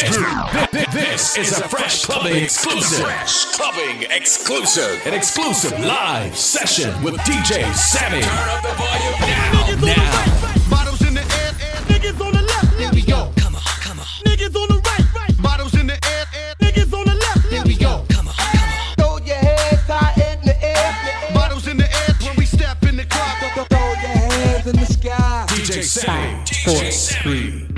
This, this, this, is a Fresh Clubbing exclusive. Fresh Clubbing exclusive. An exclusive live session with DJ Sammy. Turn up the volume now. now. Bottles in the air, air. Niggas on the left, Here we go. Come on, come on. Niggas on the right, right. Bottles in the air, air. Niggas on the left, Here we go. Come on, come on. Throw your hands high in the air. Bottles in the air when we step in the club. Throw your hands in the sky. DJ Sammy. DJ Sammy.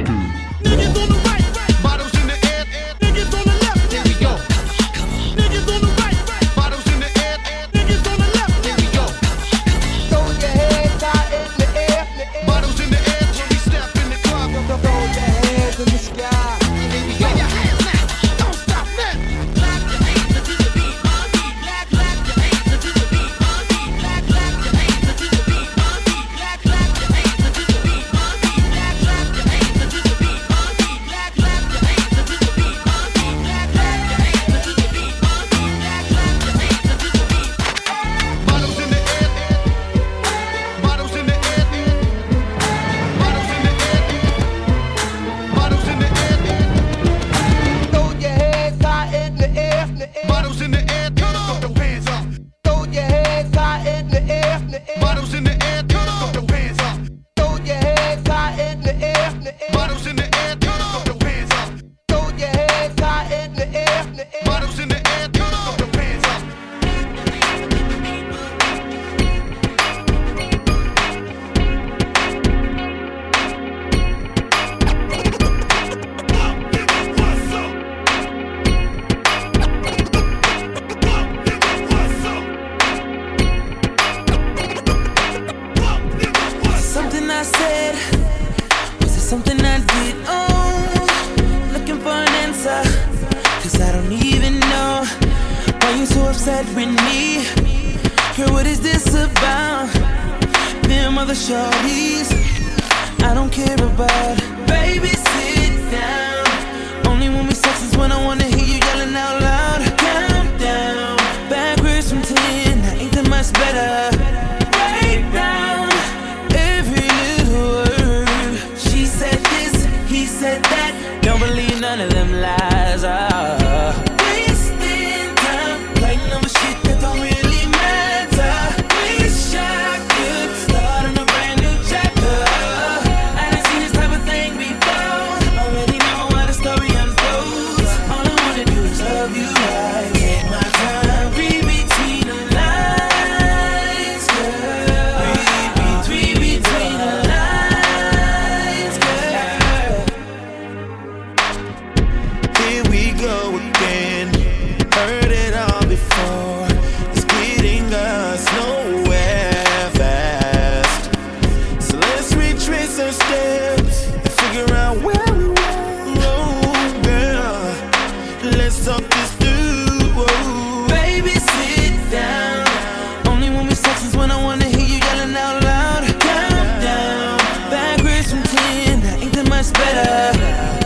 much better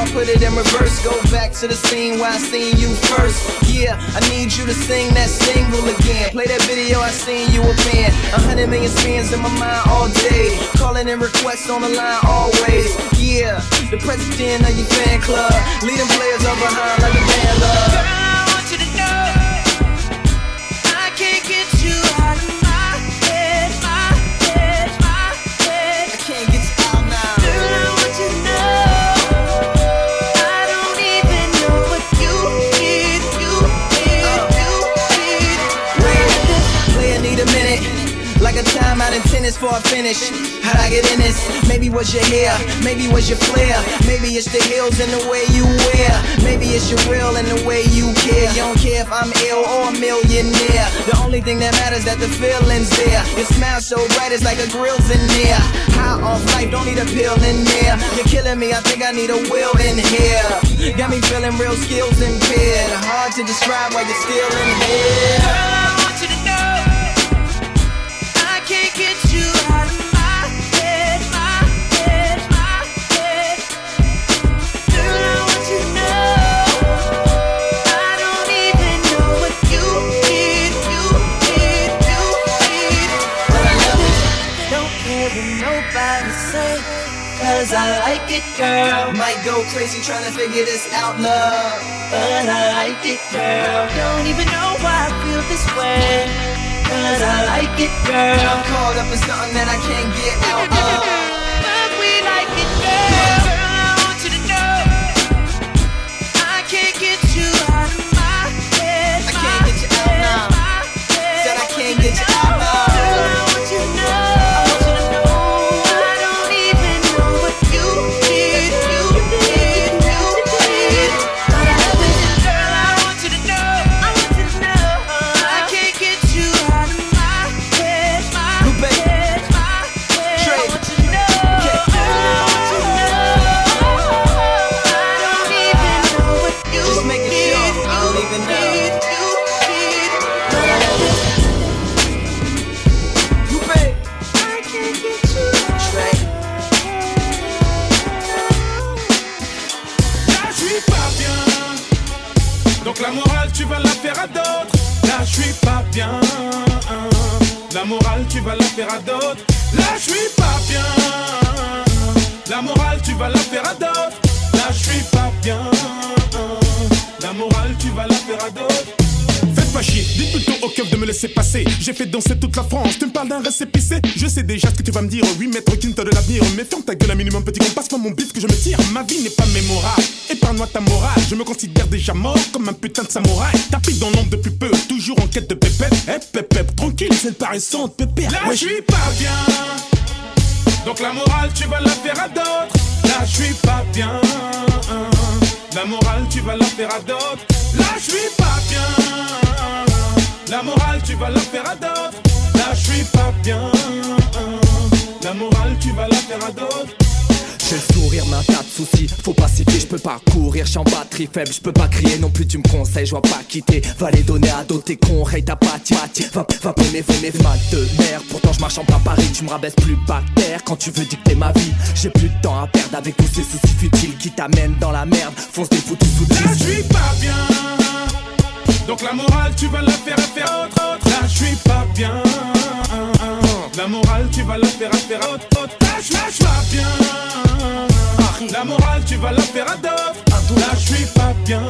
I put it in reverse. Go back to the scene where I seen you first. Yeah, I need you to sing that single again. Play that video, I seen you a band. A hundred million spins in my mind all day. Calling in requests on the line always. Yeah, the president of your fan club. Leading players on behind like a band love. For a finish. How'd I get in this? Maybe was your hair, maybe was your flair. Maybe it's the heels and the way you wear. Maybe it's your real and the way you care. You don't care if I'm ill or a millionaire. The only thing that matters that the feeling's there. Your smile so bright, it's like a grill's in there. High off life, don't need a pill in there. You're killing me, I think I need a will in here. Got me feeling real skills impaired. Hard to describe why you're still in here. Cause I like it, girl. Might go crazy trying to figure this out, love. But I like it, girl. Don't even know why I feel this way. Cause I like it, girl. I'm caught up in something that I can't get out of. Morale, tu vas la faire à d'autres. Là, je suis pas bien. La morale, tu vas la faire à d'autres. Là, je suis pas bien. La morale, tu vas la faire à d'autres. Faites pas chier, dites plutôt au keuf de me laisser passer. J'ai fait danser toute la France, tu me parles d'un récépissé. Je sais déjà ce que tu vas me dire, oui, maître Quinte de l'avenir. Mais ferme ta gueule un minimum, petit con, passe-moi mon bif que je me tire. Ma vie n'est pas mémorable, épargne-moi ta morale. Je me considère déjà mort comme un putain de samouraï. Tapis dans l'ombre depuis peu, toujours en quête de pépette. Eh, pépette, tranquille, c'est paraissante, pépère. Là, je suis pas bien. Donc la morale, tu vas la faire à d'autres. Là, je suis pas bien. La morale, tu vas la faire à d'autres. Là, je suis pas bien. La morale, tu vas la faire à d'autres. Là, je suis pas bien. La morale, tu vas la faire à d'autres. J'ai le sourire mais un tas de soucis. Faut pas s'y fier, je peux pas courir, je suis en batterie faible, je peux pas crier non plus. Tu me conseilles, je vois pas quitter Va les donner à d'autres tes cons, hey t'as pas Va, va poney, venez, mal de mer. Pourtant je marche en plein Paris, tu me rabaisses plus terre. Quand tu veux dicter ma vie, j'ai plus de temps à perdre. Avec tous ces soucis futiles qui t'amènent dans la merde. Fonce des foutus sous Là, je suis pas bien. Donc la morale, tu vas la faire à faire autre, autre. Là, je suis pas bien. La morale, tu vas la faire à faire à autre, je lâche pas bien. La morale, tu vas la faire à d'autres. Là, je suis pas bien.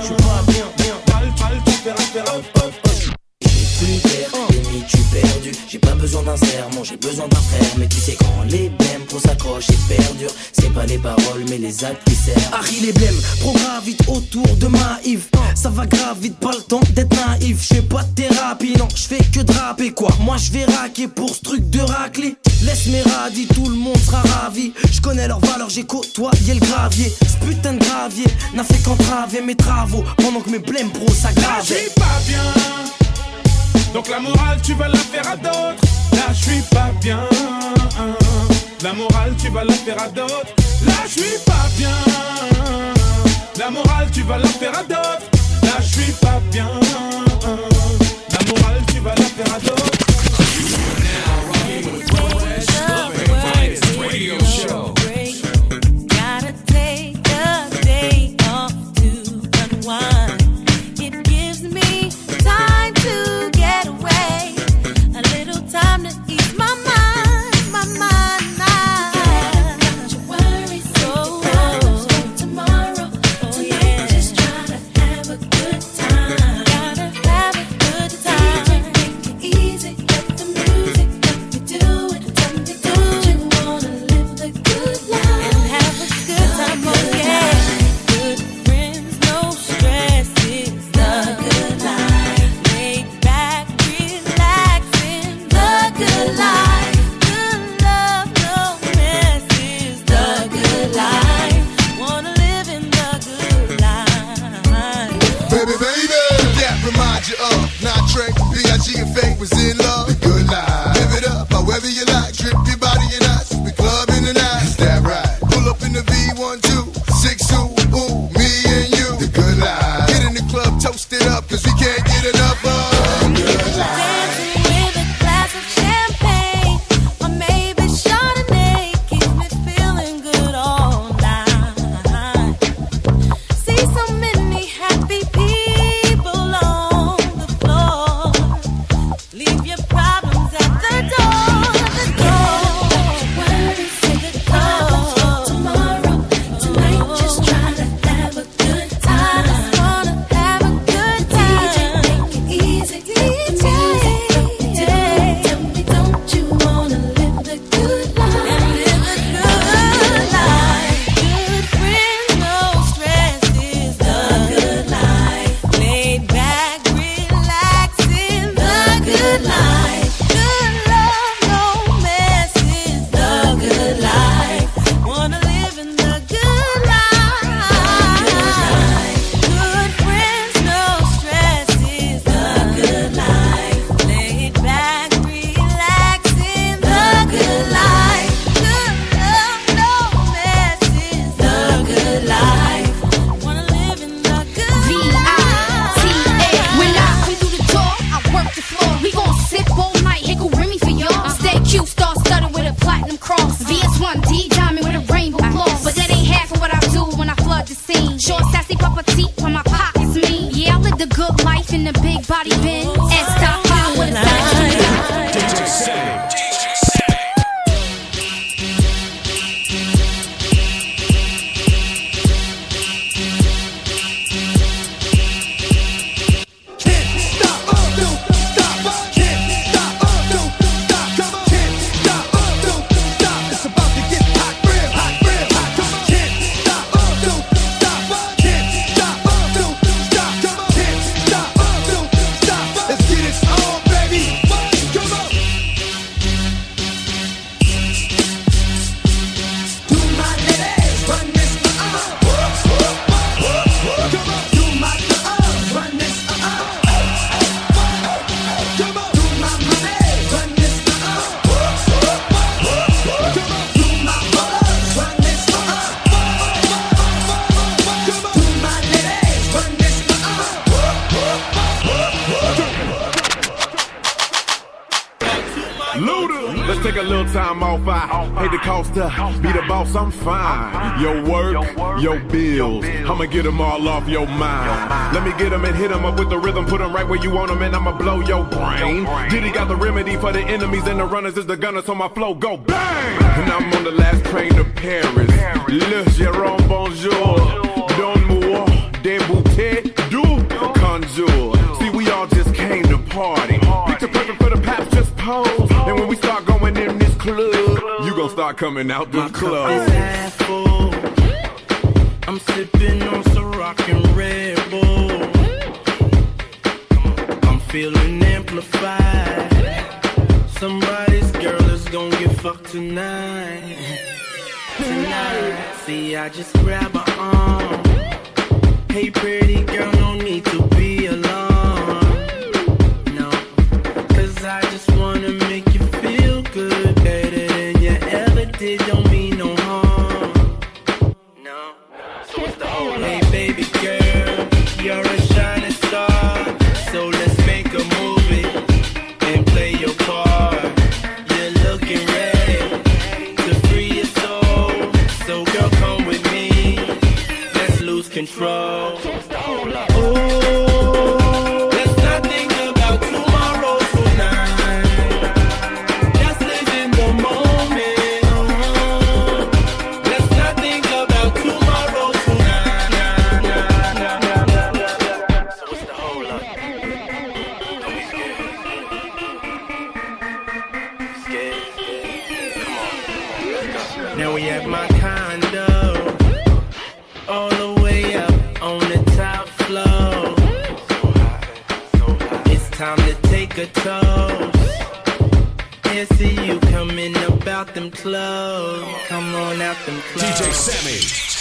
Je suis pas bien, bien. Mal, mal, tu faire à faire à autre, autre. plus tu perdu J'ai pas besoin d'un sermon, j'ai besoin d'un frère Mais tu sais quand les blèmes pour s'accrocher perdure pas les paroles mais les actes qui servent Harry les blèmes, programme vite autour de ma Yves Ça va grave vite, pas le temps d'être naïf Je fais pas de thérapie, non, je fais que draper quoi Moi je vais raquer pour ce truc de raclée Laisse mes radis, tout le monde sera ravi Je connais leurs valeurs, j'ai côtoyé le gravier Ce putain de gravier n'a fait qu'entraver mes travaux Pendant que mes blèmes pro Là, s'aggravent suis pas bien. Donc la morale, tu vas la faire à d'autres. Là, je suis pas bien. La morale, tu vas la faire à d'autres. Là, je suis pas bien. La morale, tu vas la faire à d'autres. Là, je suis pas bien. La morale, tu vas la faire à d'autres. Is it? in a big body big Let's take a little time off. I hate the cost to be the boss. I'm fine. Your work, your bills. I'ma get them all off your mind. Let me get them and hit them up with the rhythm. Put them right where you want them, and I'ma blow your brain. Diddy got the remedy for the enemies and the runners is the gunners, so my flow go bang. And I'm on the last train to Paris. Le Jérôme, bonjour. Don moi, débouté, du conjure. See, we all just came to party. Club, you gon' start coming out the My cup is club. I'm sipping on some rock and Red Bull. I'm feeling amplified. Somebody's girl is gonna get fucked tonight. Tonight, see, I just grab her arm. Hey, pretty girl, no need to be alarmed. Now we at my condo. All the way up on the top floor. It's time to take a toast. And see you coming about them clothes. Come on out them clothes. DJ Sammy.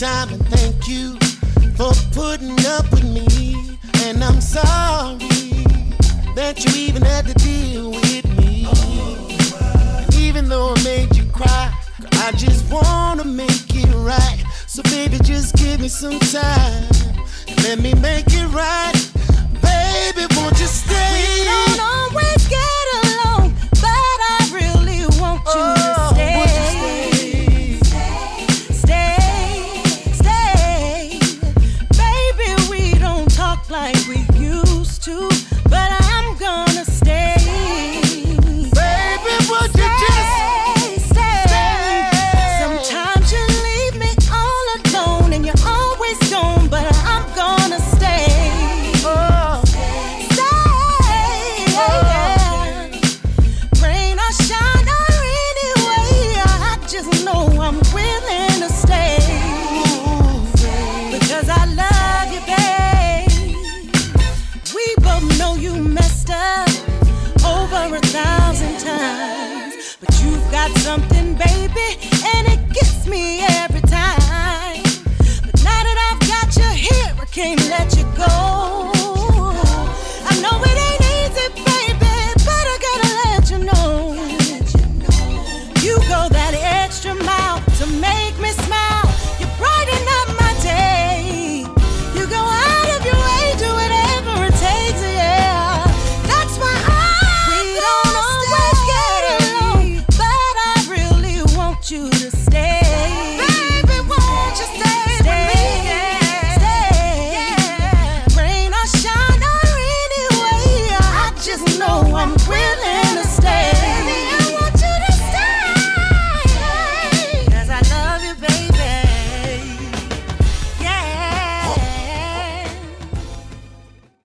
Time and thank you for putting up with me. And I'm sorry that you even had to deal with me. And even though I made you cry, I just want to make it right. So, baby, just give me some time and let me make it right. Baby, won't you